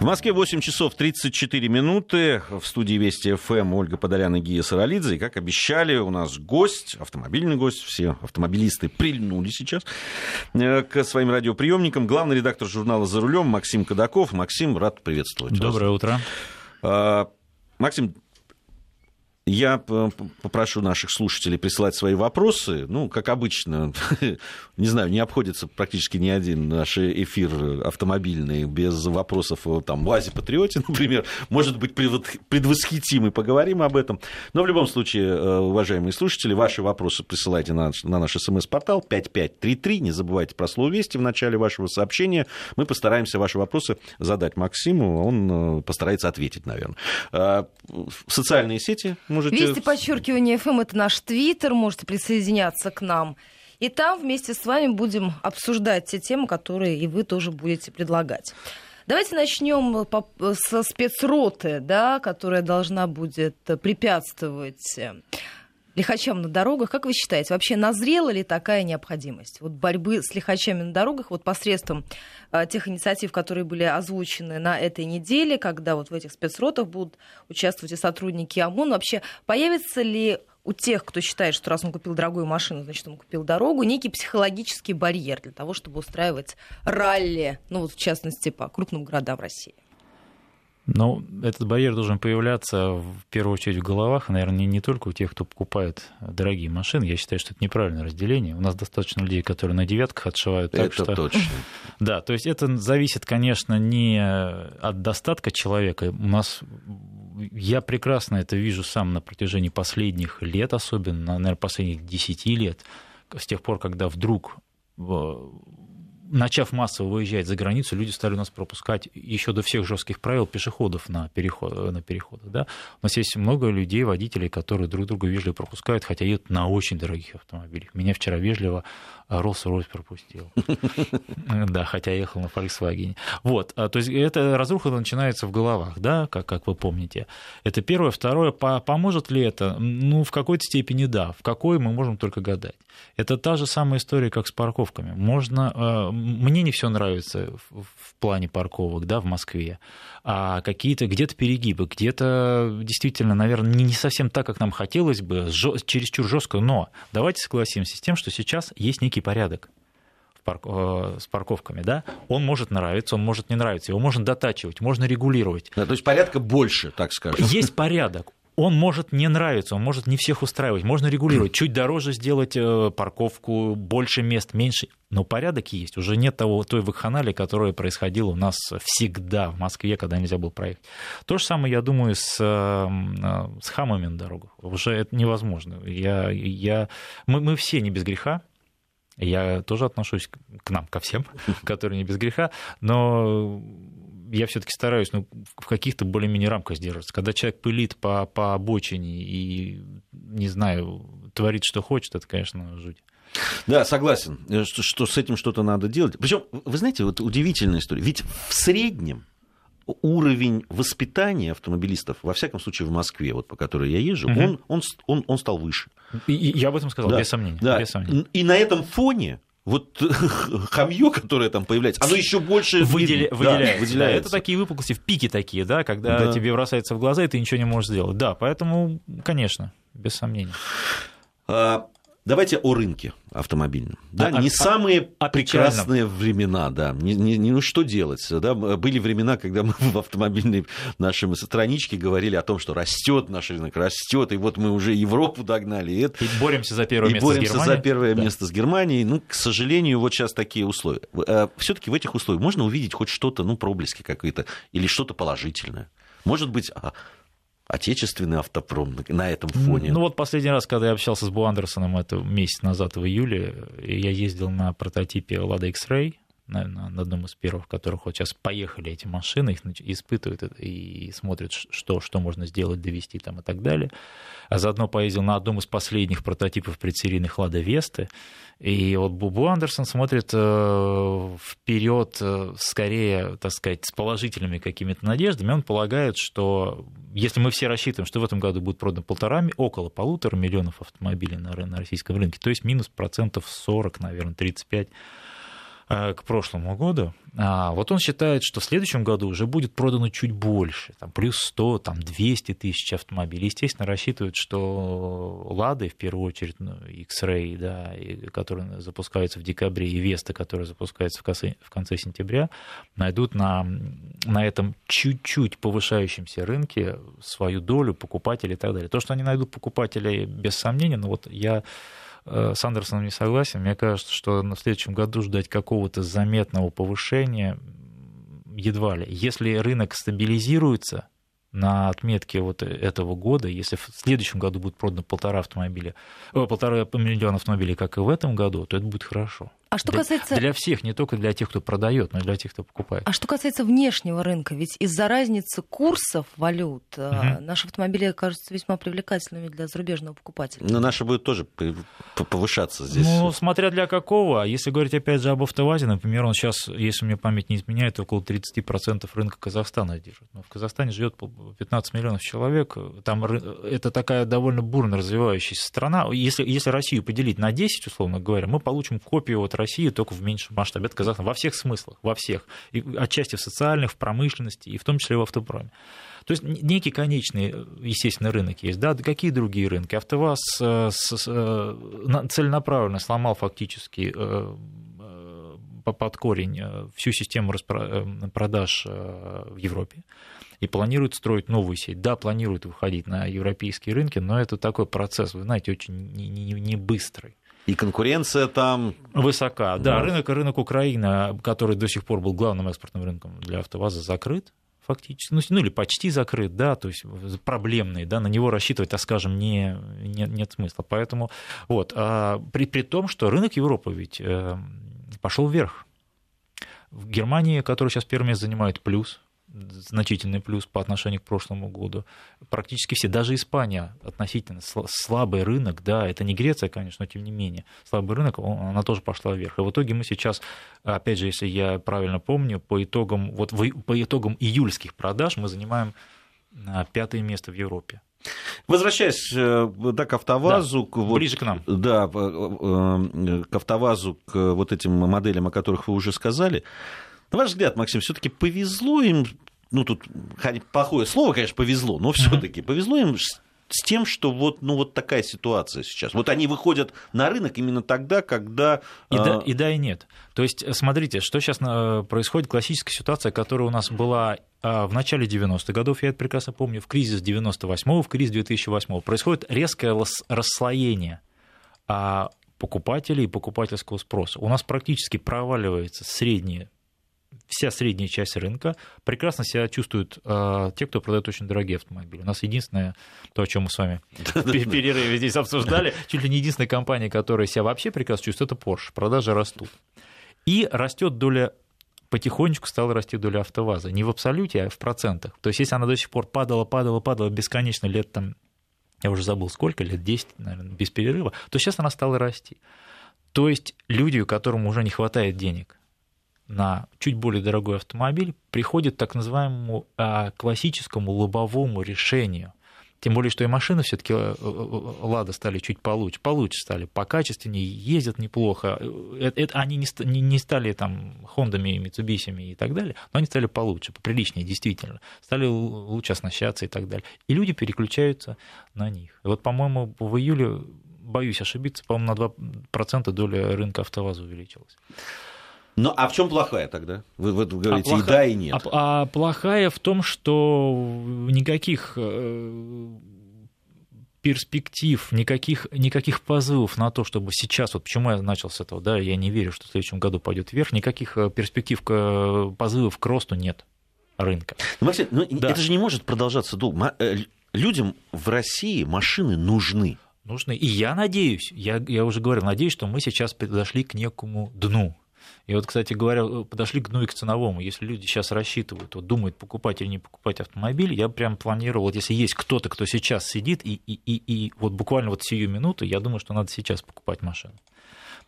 В Москве 8 часов 34 минуты. В студии Вести ФМ Ольга Подолян и Гия Саралидзе. И, как обещали, у нас гость, автомобильный гость. Все автомобилисты прильнули сейчас э, к своим радиоприемникам. Главный редактор журнала «За рулем» Максим Кадаков. Максим, рад приветствовать Доброе вас. утро. А, Максим, я попрошу наших слушателей присылать свои вопросы. Ну, как обычно, не знаю, не обходится практически ни один наш эфир автомобильный без вопросов там, УАЗе Патриоте, например. Может быть, предвосхитим и поговорим об этом. Но в любом случае, э, уважаемые слушатели, ваши вопросы присылайте на, на наш смс-портал 5533. Не забывайте про слово «Вести» в начале вашего сообщения. Мы постараемся ваши вопросы задать Максиму. Он э, постарается ответить, наверное. Э, социальные сети можете... Вести подчеркивание FM это наш твиттер, можете присоединяться к нам. И там вместе с вами будем обсуждать те темы, которые и вы тоже будете предлагать. Давайте начнем со спецроты, да, которая должна будет препятствовать э, лихачам на дорогах. Как вы считаете, вообще назрела ли такая необходимость вот борьбы с лихачами на дорогах вот посредством тех инициатив, которые были озвучены на этой неделе, когда вот в этих спецротах будут участвовать и сотрудники ОМОН? Вообще появится ли у тех, кто считает, что раз он купил дорогую машину, значит, он купил дорогу, некий психологический барьер для того, чтобы устраивать ралли, ну вот в частности по крупным городам России? Ну, этот барьер должен появляться в первую очередь в головах, и, наверное, не, только у тех, кто покупает дорогие машины. Я считаю, что это неправильное разделение. У нас достаточно людей, которые на девятках отшивают. Так это что... точно. Да, то есть это зависит, конечно, не от достатка человека. У нас я прекрасно это вижу сам на протяжении последних лет, особенно, наверное, последних десяти лет, с тех пор, когда вдруг начав массово выезжать за границу, люди стали у нас пропускать еще до всех жестких правил пешеходов на, переход, на переходах. Да? У нас есть много людей, водителей, которые друг друга вежливо пропускают, хотя едут на очень дорогих автомобилях. Меня вчера вежливо Rolls-Royce пропустил. Да, хотя ехал на Volkswagen. Вот, а, то есть эта разруха начинается в головах, да, как, как вы помните. Это первое. Второе, поможет ли это? Ну, в какой-то степени да. В какой мы можем только гадать. Это та же самая история, как с парковками. Можно... Мне не все нравится в плане парковок, да, в Москве. А какие-то где-то перегибы, где-то действительно, наверное, не совсем так, как нам хотелось бы, чересчур жестко, но давайте согласимся с тем, что сейчас есть некий порядок э, с парковками, да, он может нравиться, он может не нравиться, его можно дотачивать, можно регулировать. Да, то есть порядка больше, так скажем. Есть порядок он может не нравиться, он может не всех устраивать. Можно регулировать, чуть дороже сделать э, парковку, больше мест, меньше. Но порядок есть. Уже нет того, той вакханалии, которая происходила у нас всегда в Москве, когда нельзя было проехать. То же самое, я думаю, с, э, с хамами на дорогах. Уже это невозможно. Я, я... Мы, мы все не без греха, я тоже отношусь к нам, ко всем, которые не без греха, но я все-таки стараюсь ну, в каких-то более-менее рамках сдерживаться. Когда человек пылит по, по обочине и, не знаю, творит, что хочет, это, конечно, жуть. Да, согласен, э, что, что с этим что-то надо делать. Причем, вы знаете, вот удивительная история. Ведь в среднем уровень воспитания автомобилистов, во всяком случае в Москве, вот по которой я езжу, угу. он, он, он, он стал выше. И, я об этом сказал, да. без сомнения. Да. Без сомнения. И на этом фоне вот хамье, которое там появляется, оно еще больше Выделя... выделяется. Да, выделяется. Да, это такие выпуклости в пике такие, да, когда да. тебе бросается в глаза, и ты ничего не можешь сделать. Да, поэтому, конечно, без сомнений. А, Давайте о рынке автомобильном. Да, а, не а, самые а, прекрасные времена, да. Не, не, не, ну что делать? Да? Были времена, когда мы в автомобильной нашей страничке говорили о том, что растет наш рынок, растет, и вот мы уже Европу догнали. И, это... и боремся за первое и место боремся с Германией. за первое да. место с Германией. Ну, к сожалению, вот сейчас такие условия. Э, Все-таки в этих условиях можно увидеть хоть что-то, ну, проблески какие-то, или что-то положительное. Может быть, а, отечественный автопром на этом фоне. Ну вот последний раз, когда я общался с Бу Андерсоном, это месяц назад в июле, я ездил на прототипе Lada X-Ray, наверное, на одном из первых, которых вот сейчас поехали эти машины, их испытывают и смотрят, что, что можно сделать, довести там и так далее. А заодно поездил на одном из последних прототипов предсерийных Лада Весты. И вот Бубу Андерсон смотрит э, вперед э, скорее, так сказать, с положительными какими-то надеждами. Он полагает, что если мы все рассчитываем, что в этом году будет продано полтора, около полутора миллионов автомобилей на, на российском рынке, то есть минус процентов 40, наверное, 35 Э, к прошлому году. А вот он считает, что в следующем году уже будет продано чуть больше, там, плюс 100, там, 200 тысяч автомобилей. Естественно, рассчитывают, что «Лады», в первую очередь, ну, X-Ray, да, которые запускаются в декабре, и «Веста», которая запускается в конце, в конце сентября, найдут на, на этом чуть-чуть повышающемся рынке свою долю покупателей и так далее. То, что они найдут покупателей, без сомнения, но вот я Э, с Андерсоном не согласен. Мне кажется, что на следующем году ждать какого-то заметного повышения едва ли. Если рынок стабилизируется, на отметке вот этого года, если в следующем году будет продано полтора автомобиля, о, полтора миллиона автомобилей, как и в этом году, то это будет хорошо. А что для, касается... Для всех, не только для тех, кто продает, но и для тех, кто покупает. А что касается внешнего рынка, ведь из-за разницы курсов валют угу. наши автомобили кажутся весьма привлекательными для зарубежного покупателя. Но наши будут тоже повышаться здесь. Ну, смотря для какого. Если говорить опять же об автовазе, например, он сейчас, если мне память не изменяет, около 30% рынка Казахстана держит. Но в Казахстане живет 15 миллионов человек. Там это такая довольно бурно развивающаяся страна. Если, если Россию поделить на 10, условно говоря, мы получим копию вот России только в меньшем масштабе. Это Казахстан во всех смыслах, во всех. И отчасти в социальных, в промышленности, и в том числе в автопроме. То есть некий конечный, естественно, рынок есть. Да, какие другие рынки? АвтоВАЗ э, э, целенаправленно сломал фактически э, под корень всю систему продаж в Европе и планирует строить новую сеть. Да, планирует выходить на европейские рынки, но это такой процесс, вы знаете, очень не, быстрый. И конкуренция там... Высока, да. да. Рынок, рынок Украины, который до сих пор был главным экспортным рынком для АвтоВАЗа, закрыт фактически, ну, ну или почти закрыт, да, то есть проблемный, да, на него рассчитывать, так скажем, не, не, нет смысла. Поэтому вот, а при, при том, что рынок Европы ведь э, пошел вверх. В Германии, которая сейчас место занимает плюс, значительный плюс по отношению к прошлому году. Практически все, даже Испания относительно слабый рынок, да, это не Греция, конечно, но тем не менее, слабый рынок, она тоже пошла вверх. И в итоге мы сейчас, опять же, если я правильно помню, по итогам, вот по итогам июльских продаж мы занимаем а, пятое место в Европе. Возвращаясь э, да, к АвтоВАЗу, да, вот, ближе к нам. Да, э, э, к АвтоВАЗу, к вот этим моделям, о которых вы уже сказали. На ваш взгляд, Максим, все-таки повезло им, ну тут плохое слово, конечно, повезло, но все-таки повезло им с тем, что вот, ну, вот такая ситуация сейчас. Вот они выходят на рынок именно тогда, когда... И, да, и да, и нет. То есть, смотрите, что сейчас э, происходит, классическая ситуация, которая у нас была э, в начале 90-х годов, я это прекрасно помню, в кризис 98-го, в кризис 2008-го, происходит резкое расслоение а, покупателей и покупательского спроса. У нас практически проваливается среднее вся средняя часть рынка. Прекрасно себя чувствуют э, те, кто продает очень дорогие автомобили. У нас единственное, то, о чем мы с вами в перерыве здесь обсуждали, чуть ли не единственная компания, которая себя вообще прекрасно чувствует, это Porsche. Продажи растут. И растет доля потихонечку стала расти доля автоваза. Не в абсолюте, а в процентах. То есть, если она до сих пор падала, падала, падала бесконечно лет там, я уже забыл сколько, лет 10, наверное, без перерыва, то сейчас она стала расти. То есть люди, которым уже не хватает денег, на чуть более дорогой автомобиль приходит к так называемому а, классическому лобовому решению. Тем более, что и машины все-таки э, э, Лада стали чуть получше, получше стали, покачественнее, ездят неплохо. Это, это, они не, не стали там Хондами, Митсубисями и так далее, но они стали получше, поприличнее, действительно. Стали лучше оснащаться и так далее. И люди переключаются на них. И вот, по-моему, в июле, боюсь ошибиться, по-моему, на 2% доля рынка АвтоВАЗа увеличилась. Ну, а в чем плохая тогда? Вы, вы говорите а плохая, и да, и нет. А, а плохая в том, что никаких э, перспектив, никаких, никаких позывов на то, чтобы сейчас, вот почему я начал с этого, да, я не верю, что в следующем году пойдет вверх, никаких э, перспектив, позывов к росту нет рынка. Ну, Максим, ну, да. это же не может продолжаться долго. Э, людям в России машины нужны. Нужны. И я надеюсь, я, я уже говорил, надеюсь, что мы сейчас подошли к некому дну и вот, кстати говоря, подошли к, ну и к ценовому. Если люди сейчас рассчитывают, вот, думают, покупать или не покупать автомобиль, я прям планировал, вот если есть кто-то, кто сейчас сидит, и, и, и, и вот буквально вот сию минуту, я думаю, что надо сейчас покупать машину.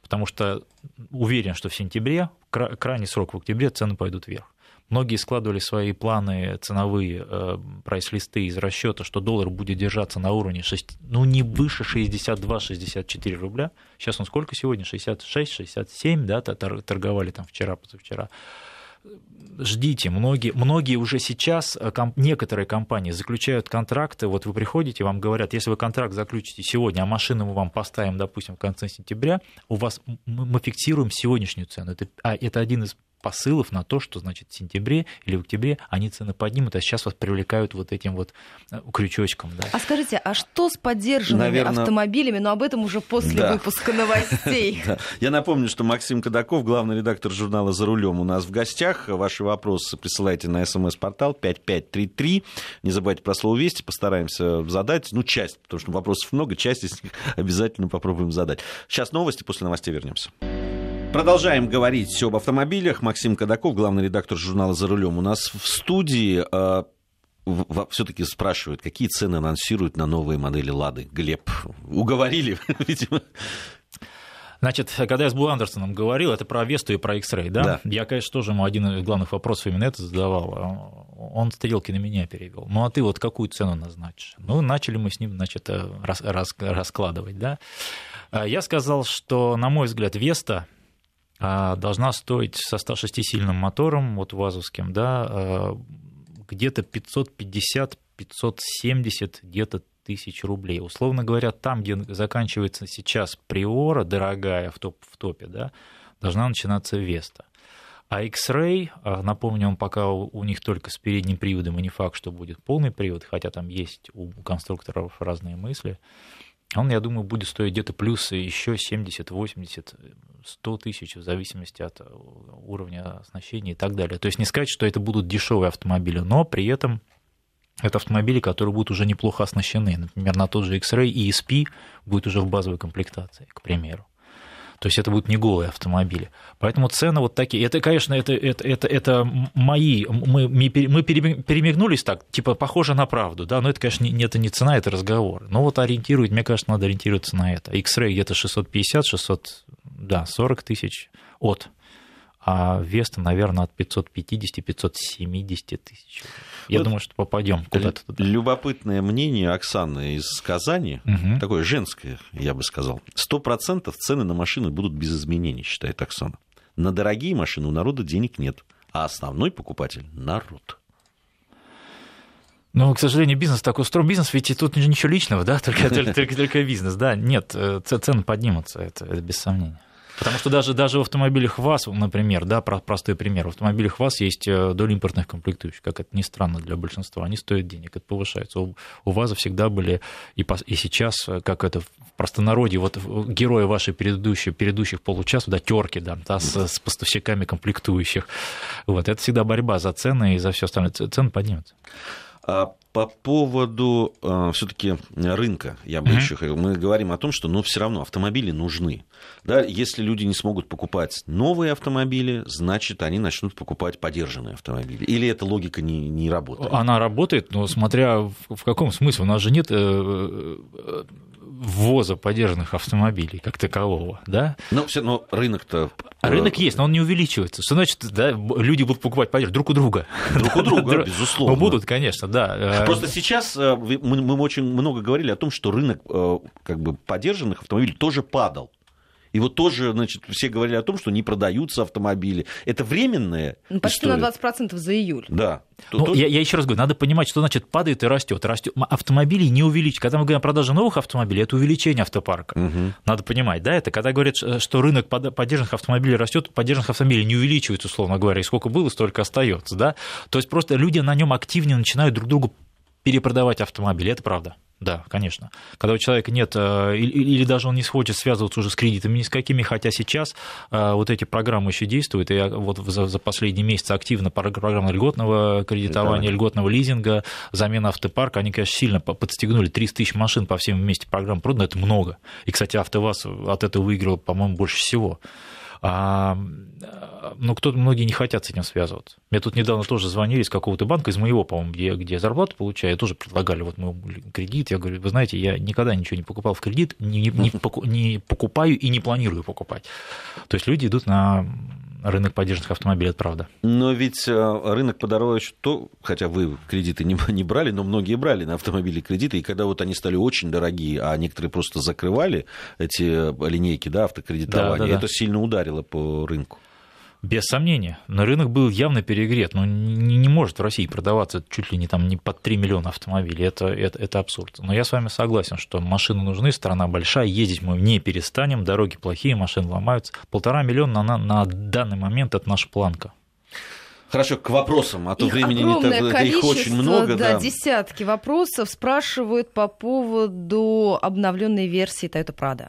Потому что уверен, что в сентябре, крайний срок в октябре, цены пойдут вверх. Многие складывали свои планы ценовые, э, прайс-листы из расчета, что доллар будет держаться на уровне 6, ну, не выше 62-64 рубля. Сейчас он сколько сегодня? 66-67, да, торговали там вчера, позавчера ждите, многие, многие уже сейчас, э, некоторые компании заключают контракты, вот вы приходите, вам говорят, если вы контракт заключите сегодня, а машину мы вам поставим, допустим, в конце сентября, у вас мы фиксируем сегодняшнюю цену. Это, а это один из посылов на то, что, значит, в сентябре или в октябре они цены поднимут, а сейчас вас привлекают вот этим вот э, крючочком. Да. А скажите, а что с поддержанными Наверное... автомобилями? Но об этом уже после да. выпуска новостей. Я напомню, что Максим Кадаков, главный редактор журнала «За рулем» у нас в гостях. Ваши вопросы присылайте на смс-портал 5533. Не забывайте про слово «Вести», постараемся задать, ну, часть, потому что вопросов много, часть из них обязательно попробуем задать. Сейчас новости, после новостей вернемся. Продолжаем говорить об автомобилях. Максим Кадаков, главный редактор журнала «За рулем». У нас в студии а, все-таки спрашивают, какие цены анонсируют на новые модели «Лады». Глеб, уговорили, видимо. Значит, когда я с Бу Андерсоном говорил, это про Весту и про X-Ray, да? да? Я, конечно, тоже ему один из главных вопросов именно это задавал. Он стрелки на меня перевел. Ну, а ты вот какую цену назначишь? Ну, начали мы с ним, значит, рас, рас, раскладывать, да? А я сказал, что, на мой взгляд, Веста а, должна стоить со 106-сильным мотором, вот вазовским, да, а, где-то 550-570 где-то тысяч рублей. Условно говоря, там, где заканчивается сейчас приора, дорогая в, топ, в топе, да, должна начинаться Веста. А X-Ray, а, напомню, он пока у них только с передним приводом, и не факт, что будет полный привод, хотя там есть у конструкторов разные мысли, он, я думаю, будет стоить где-то плюс еще 70, 80, 100 тысяч в зависимости от уровня оснащения и так далее. То есть не сказать, что это будут дешевые автомобили, но при этом это автомобили, которые будут уже неплохо оснащены. Например, на тот же X-Ray и ESP будет уже в базовой комплектации, к примеру. То есть это будут не голые автомобили. Поэтому цены вот такие. Это, конечно, это, это, это, это мои... Мы, мы перемигнулись так, типа, похоже на правду, да, но это, конечно, не, это не цена, это разговор. Но вот ориентирует, мне кажется, надо ориентироваться на это. X-Ray где-то 650, 600, да, 40 тысяч от а Веста, наверное, от 550-570 тысяч. Я вот думаю, что попадем куда-то туда. Любопытное мнение Оксаны из Казани, угу. такое женское, я бы сказал. Сто процентов цены на машины будут без изменений, считает Оксана. На дорогие машины у народа денег нет, а основной покупатель – народ. Ну, к сожалению, бизнес такой устроен. Бизнес, ведь тут ничего личного, да, только, только, только, только бизнес, да. Нет, э, цены поднимутся, это, это без сомнения. Потому что даже, даже в автомобилях ВАЗ, например, да, простой пример, в автомобилях ВАЗ есть э, доля импортных комплектующих, как это ни странно для большинства, они стоят денег, это повышается. У, у ВАЗа всегда были, и, по, и сейчас, э, как это в простонародье, вот герои вашей предыдущих, предыдущих получасов, да, терки, да, да с, с поставщиками комплектующих, вот, это всегда борьба за цены и за все остальное, цены поднимутся. По поводу э, все-таки рынка, я бы mm-hmm. еще хотел. Мы говорим о том, что ну, все равно автомобили нужны. Да, если люди не смогут покупать новые автомобили, значит, они начнут покупать подержанные автомобили. Или эта логика не, не работает? Она работает, но смотря в, в каком смысле. У нас же нет э, э, ввоза подержанных автомобилей как такового, да? Но все равно рынок-то... А рынок есть, но он не увеличивается. Что значит, да, люди будут покупать подержанных друг у друга? Друг у друга, безусловно. Будут, конечно, да. Просто сейчас э, мы очень много говорили о том, что рынок э, как бы подержанных автомобилей тоже падал. И вот тоже, значит, все говорили о том, что не продаются автомобили. Это временная ну, Почти история. на 20% за июль. Да. Ну, Тут... я, я еще раз говорю, надо понимать, что значит падает и растет. растет. Автомобили не увеличивают. Когда мы говорим о продаже новых автомобилей, это увеличение автопарка. Угу. Надо понимать, да, это когда говорят, что рынок поддержанных автомобилей растет, поддержанных автомобилей не увеличивается, условно говоря, и сколько было, столько остается, да. То есть просто люди на нем активнее начинают друг другу перепродавать автомобили, это правда. Да, конечно. Когда у человека нет, э, или даже он не хочет связываться уже с кредитами ни с какими, хотя сейчас э, вот эти программы еще действуют, и вот за, последние месяцы активно программа льготного кредитования, да. льготного лизинга, замена автопарка, они, конечно, сильно подстегнули 30 тысяч машин по всем вместе программ продано, это много. И, кстати, АвтоВАЗ от этого выиграл, по-моему, больше всего. А, ну, кто многие не хотят с этим связываться. Мне тут недавно тоже звонили из какого-то банка, из моего, по-моему, где, где я зарплату получаю, тоже предлагали вот мой кредит. Я говорю, вы знаете, я никогда ничего не покупал в кредит, не, не, не покупаю и не планирую покупать. То есть люди идут на рынок поддержанных автомобилей, это правда. Но ведь рынок подорожал, то, хотя вы кредиты не, не брали, но многие брали на автомобили кредиты, и когда вот они стали очень дорогие, а некоторые просто закрывали эти линейки да, автокредитования, да, да, да. это сильно ударило по рынку. Без сомнения. Но рынок был явно перегрет. Но не, не может в России продаваться чуть ли не, там, не под 3 миллиона автомобилей. Это, это, это абсурд. Но я с вами согласен, что машины нужны, страна большая, ездить мы не перестанем, дороги плохие, машины ломаются. Полтора миллиона на, на данный момент это наша планка. Хорошо, к вопросам, а то их времени не так, да, их очень много. Да, да, десятки вопросов спрашивают по поводу обновленной версии Toyota Prado.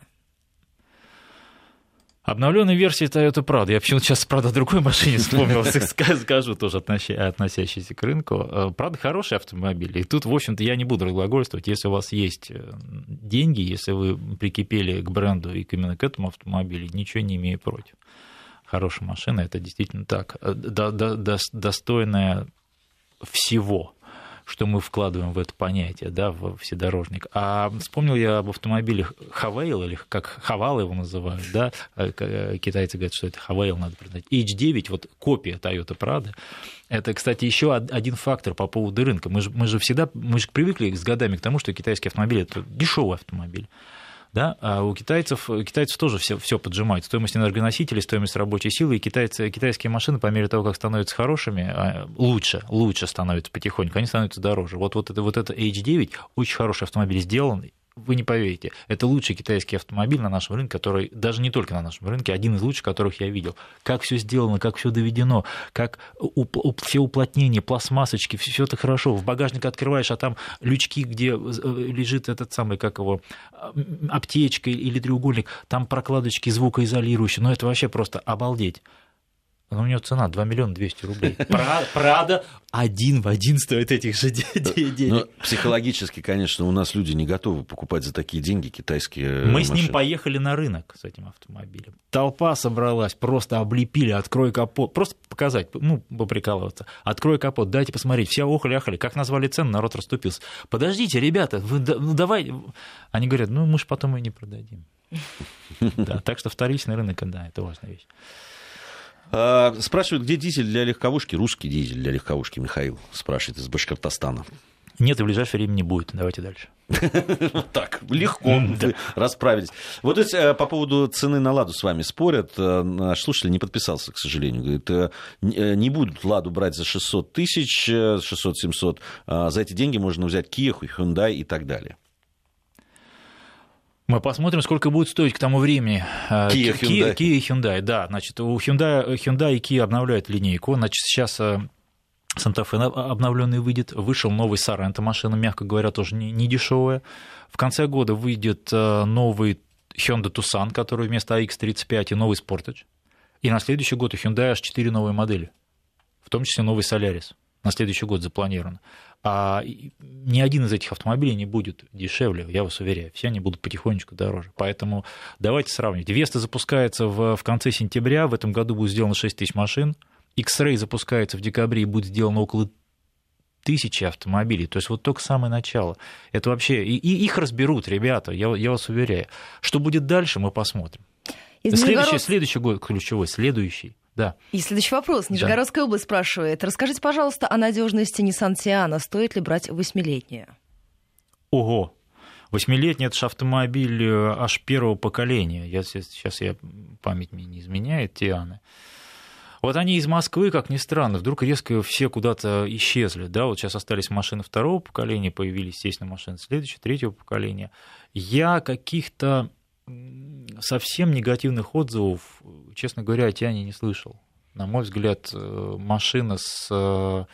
Обновленной версии Toyota Prado. Я почему-то сейчас, правда, о другой машине вспомнил, скажу тоже относящийся к рынку. Prado хороший автомобиль. И тут, в общем-то, я не буду разглагольствовать. Если у вас есть э, деньги, если вы прикипели к бренду и именно к этому автомобилю, ничего не имею против. Хорошая машина, это действительно так. Э, достойная всего что мы вкладываем в это понятие, да, в вседорожник. А вспомнил я об автомобиле Хавейл, или как Хавал его называют, да, э, э, китайцы говорят, что это Хавейл надо признать. H9, вот копия Toyota Prado, это, кстати, еще один фактор по поводу рынка. Мы же, мы же всегда, мы же привыкли с годами к тому, что китайский автомобиль – это дешевый автомобиль да, а у китайцев, китайцев тоже все, все поджимает. Стоимость энергоносителей, стоимость рабочей силы, и китайцы, китайские машины по мере того, как становятся хорошими, а, лучше, лучше становятся потихоньку, они становятся дороже. Вот, вот, это, вот это H9, очень хороший автомобиль сделан, вы не поверите, это лучший китайский автомобиль на нашем рынке, который даже не только на нашем рынке, один из лучших, которых я видел. Как все сделано, как все доведено, как все уплотнения, пластмассочки, все это хорошо. В багажник открываешь, а там лючки, где э, лежит этот самый, как его, аптечка или треугольник, там прокладочки звукоизолирующие. Ну, это вообще просто обалдеть но у него цена 2 миллиона 200 рублей. Прада один в один стоит этих же денег. Но психологически, конечно, у нас люди не готовы покупать за такие деньги китайские Мы машины. с ним поехали на рынок с этим автомобилем. Толпа собралась, просто облепили, открой капот. Просто показать, ну, поприкалываться. Открой капот, дайте посмотреть. Все охали-ахали. Как назвали цену, народ расступился. Подождите, ребята, вы, ну давай. Они говорят, ну мы же потом и не продадим. Да, так что вторичный рынок, да, это важная вещь. А, спрашивают, где дизель для легковушки? Русский дизель для легковушки, Михаил спрашивает из Башкортостана. Нет, и в ближайшее время не будет. Давайте дальше. Так, легко расправились. Вот э, по поводу цены на «Ладу» с вами спорят. Э, наш слушатель не подписался, к сожалению. Говорит, э, не будут «Ладу» брать за 600 тысяч, 600-700. А за эти деньги можно взять Kia, Hyundai и так далее. Мы посмотрим, сколько будет стоить к тому времени э, Kia, Hyundai. Kia, Kia и Hyundai. Да, значит, у Hyundai, Hyundai и Kia обновляют линейку. Значит, сейчас Санта-Фе э, обновленный выйдет. Вышел новый Соренто машина, мягко говоря, тоже не, не дешевая. В конце года выйдет э, новый Hyundai Tucson, который вместо AX35 и новый Sportage. И на следующий год у Hyundai аж 4 новые модели, в том числе новый Solaris. На следующий год запланировано. А ни один из этих автомобилей не будет дешевле, я вас уверяю. Все они будут потихонечку дороже. Поэтому давайте сравнить. Веста запускается в, в конце сентября, в этом году будет сделано 6 тысяч машин. X-Ray запускается в декабре и будет сделано около тысячи автомобилей. То есть вот только самое начало. Это вообще... И, и их разберут, ребята, я, я вас уверяю. Что будет дальше, мы посмотрим. Следующий, следующий год ключевой, следующий. Да. И следующий вопрос. Нижегородская да. область спрашивает. Расскажите, пожалуйста, о надежности Nissan Sienna. Стоит ли брать восьмилетнюю? Ого. Восьмилетний это же автомобиль э, аж первого поколения. Я, сейчас я, память мне не изменяет, Тианы. Вот они из Москвы, как ни странно, вдруг резко все куда-то исчезли. Да, вот сейчас остались машины второго поколения, появились, естественно, машины следующего, третьего поколения. Я каких-то совсем негативных отзывов, честно говоря, о Тиане не слышал. На мой взгляд, э, машина с, э,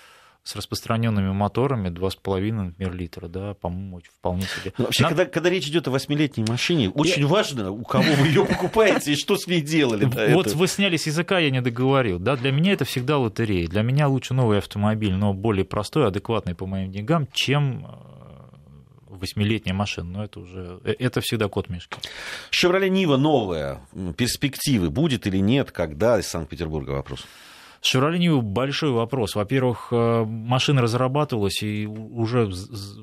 с распространенными моторами 2,5, например, литра, да, по-моему, вполне себе. Но вообще, На... когда, когда речь идет о восьмилетней машине, очень я... важно, у кого вы ее покупаете и что с ней делали. Вот вы сняли с языка, я не договорил. Да, для меня это всегда лотерея. Для меня лучше новый автомобиль, но более простой, адекватный по моим деньгам, чем э, восьмилетняя машина, но это уже, э, это всегда код мешки. «Шевроле Нива» новая, перспективы будет или нет, когда из Санкт-Петербурга вопрос? «Шевроле Нива» большой вопрос. Во-первых, э, машина разрабатывалась, и уже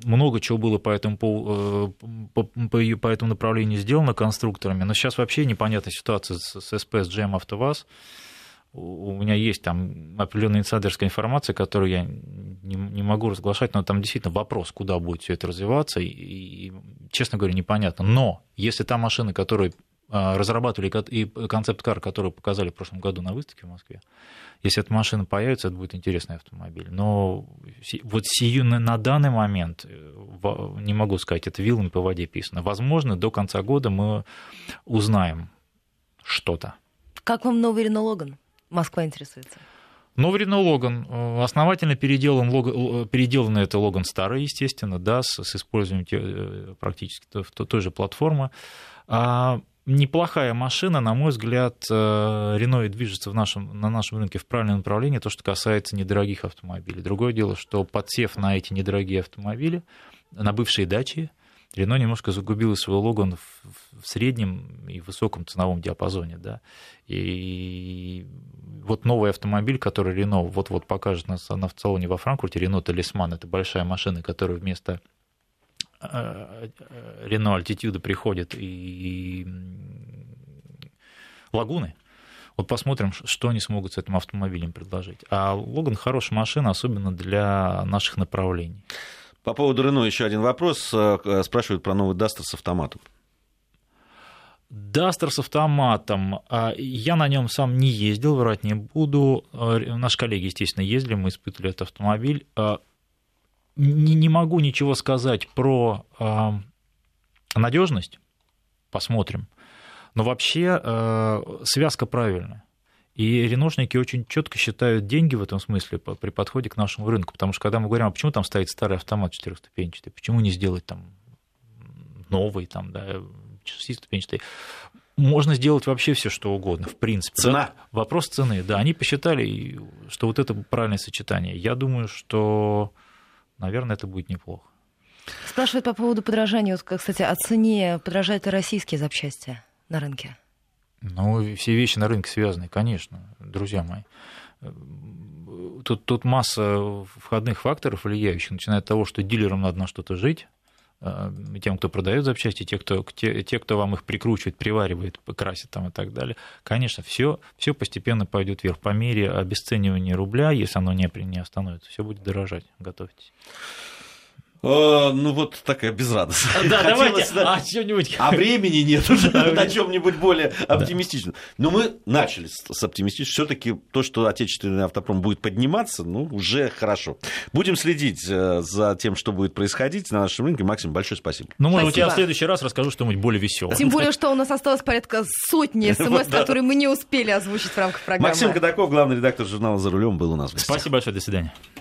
много чего было по этому, по, э, по, по этому направлению сделано конструкторами, но сейчас вообще непонятная ситуация с, с СП, с GM «АвтоВАЗ». У меня есть там определенная инсайдерская информация, которую я не, не могу разглашать, но там действительно вопрос, куда будет все это развиваться, и, и, честно говоря, непонятно. Но если та машина, которую а, разрабатывали, и концепт-кар, который показали в прошлом году на выставке в Москве, если эта машина появится, это будет интересный автомобиль. Но вот сию на данный момент, э, не могу сказать, это вилами по воде писано. Возможно, до конца года мы узнаем что-то. Как вам новый Рено Логан? Москва интересуется. Новый Рено Логан. Э, основательно переделан, э, переделан это Логан старый, естественно, да, с, с использованием те, практически той же платформы. А неплохая машина, на мой взгляд, Рено движется в нашем, на нашем рынке в правильном направлении, то, что касается недорогих автомобилей. Другое дело, что подсев на эти недорогие автомобили, на бывшие дачи, Рено немножко загубило свой логан в среднем и высоком ценовом диапазоне. Да. И вот новый автомобиль, который Рено вот-вот покажет нас на автосалоне во Франкфурте, Рено Талисман, это большая машина, которая вместо э, Рено Альтитюда приходит и Лагуны. Вот посмотрим, что они смогут с этим автомобилем предложить. А Логан хорошая машина, особенно для наших направлений. По поводу Рено еще один вопрос. Э, э, спрашивают про новый Дастер с автоматом. Дастер с автоматом. А, я на нем сам не ездил, врать не буду. Э, наши коллеги, естественно, ездили, мы испытывали этот автомобиль. А, не, не могу ничего сказать про а, надежность. Посмотрим. Но вообще связка правильная. И реношники очень четко считают деньги в этом смысле при подходе к нашему рынку. Потому что когда мы говорим, а почему там стоит старый автомат четырехступенчатый, почему не сделать там новый, там, да, шестиступенчатый, можно сделать вообще все, что угодно, в принципе. Цена? Вопрос цены, да. Они посчитали, что вот это правильное сочетание. Я думаю, что, наверное, это будет неплохо. Спрашивают по поводу подражания. Кстати, о цене подражают и российские запчасти на рынке. Ну, все вещи на рынке связаны, конечно, друзья мои. Тут, тут масса входных факторов влияющих, начиная от того, что дилерам надо на что-то жить, э, тем, кто продает запчасти, те, кто, те, те, кто вам их прикручивает, приваривает, красит там и так далее. Конечно, все, все постепенно пойдет вверх. По мере обесценивания рубля, если оно не, не остановится, все будет дорожать. Готовьтесь. Э, ну, вот такая безрадостная. Да, давайте, да, а что-нибудь... А времени нет уже на чем-нибудь более оптимистичном. Но мы начали с оптимистичным. все таки то, что отечественный автопром будет подниматься, ну, уже хорошо. Будем следить э, за тем, что будет происходить на нашем рынке. Максим, большое спасибо. Ну, может быть, я в следующий раз расскажу что-нибудь более веселое. Тем более, что у нас осталось порядка сотни смс, которые мы не успели озвучить в рамках программы. Максим Кадаков, главный редактор журнала «За рулем», был у нас. Спасибо большое, до свидания.